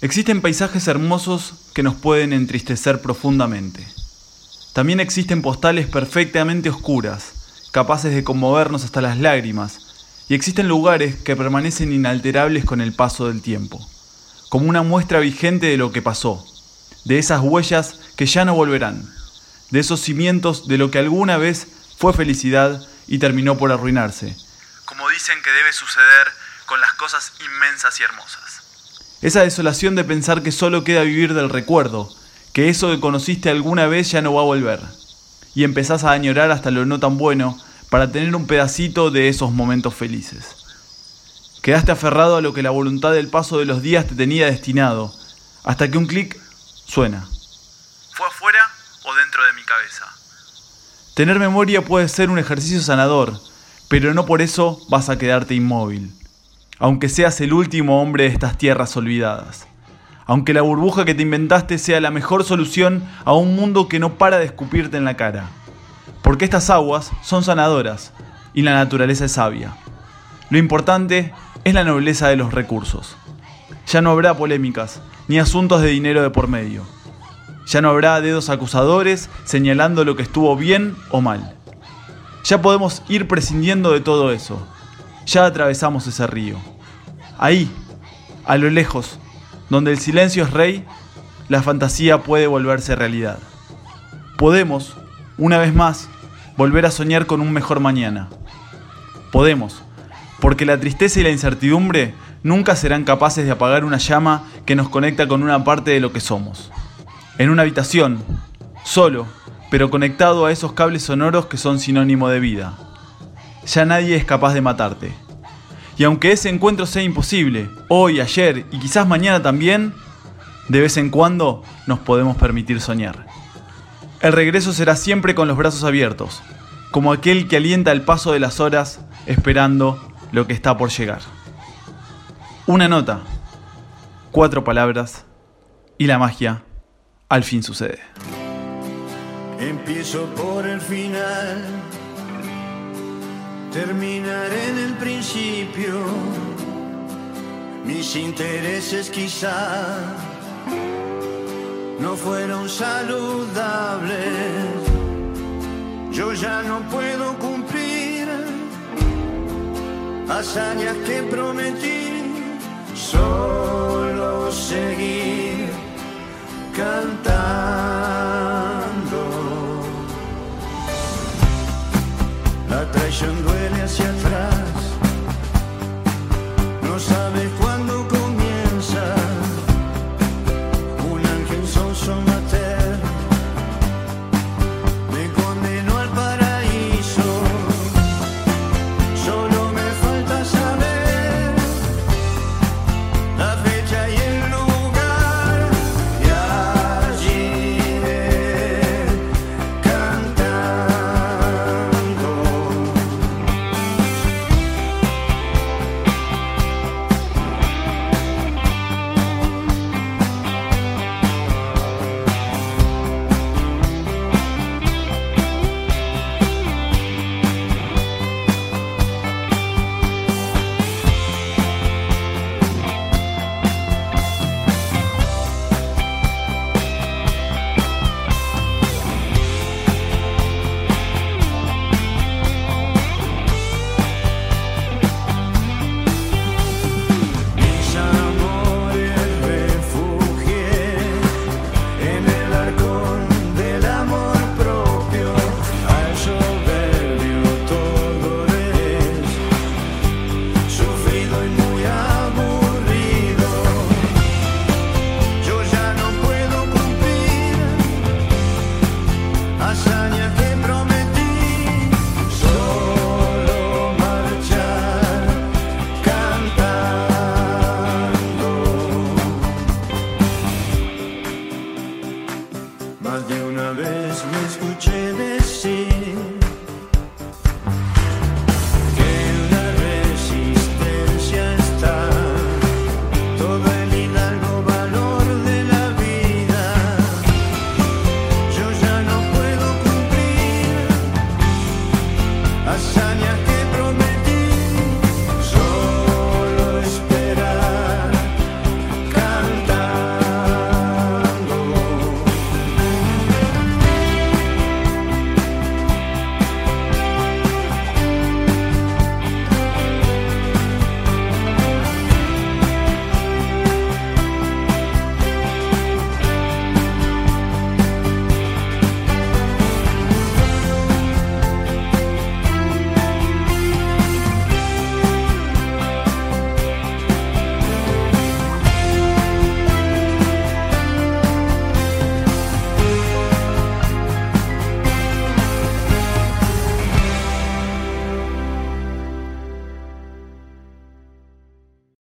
Existen paisajes hermosos que nos pueden entristecer profundamente. También existen postales perfectamente oscuras, capaces de conmovernos hasta las lágrimas, y existen lugares que permanecen inalterables con el paso del tiempo, como una muestra vigente de lo que pasó, de esas huellas que ya no volverán, de esos cimientos de lo que alguna vez fue felicidad y terminó por arruinarse, como dicen que debe suceder con las cosas inmensas y hermosas. Esa desolación de pensar que solo queda vivir del recuerdo, que eso que conociste alguna vez ya no va a volver, y empezás a añorar hasta lo no tan bueno para tener un pedacito de esos momentos felices. Quedaste aferrado a lo que la voluntad del paso de los días te tenía destinado, hasta que un clic suena. ¿Fue afuera o dentro de mi cabeza? Tener memoria puede ser un ejercicio sanador, pero no por eso vas a quedarte inmóvil aunque seas el último hombre de estas tierras olvidadas. Aunque la burbuja que te inventaste sea la mejor solución a un mundo que no para de escupirte en la cara. Porque estas aguas son sanadoras y la naturaleza es sabia. Lo importante es la nobleza de los recursos. Ya no habrá polémicas ni asuntos de dinero de por medio. Ya no habrá dedos acusadores señalando lo que estuvo bien o mal. Ya podemos ir prescindiendo de todo eso ya atravesamos ese río. Ahí, a lo lejos, donde el silencio es rey, la fantasía puede volverse realidad. Podemos, una vez más, volver a soñar con un mejor mañana. Podemos, porque la tristeza y la incertidumbre nunca serán capaces de apagar una llama que nos conecta con una parte de lo que somos. En una habitación, solo, pero conectado a esos cables sonoros que son sinónimo de vida ya nadie es capaz de matarte. Y aunque ese encuentro sea imposible, hoy, ayer y quizás mañana también, de vez en cuando nos podemos permitir soñar. El regreso será siempre con los brazos abiertos, como aquel que alienta el paso de las horas esperando lo que está por llegar. Una nota, cuatro palabras y la magia al fin sucede. Empiezo por el final Terminar en el principio, mis intereses quizá no fueron saludables. Yo ya no puedo cumplir hazañas que prometí, solo seguir cantando. La traición duele. yes, yes. Más de una vez me escuché decir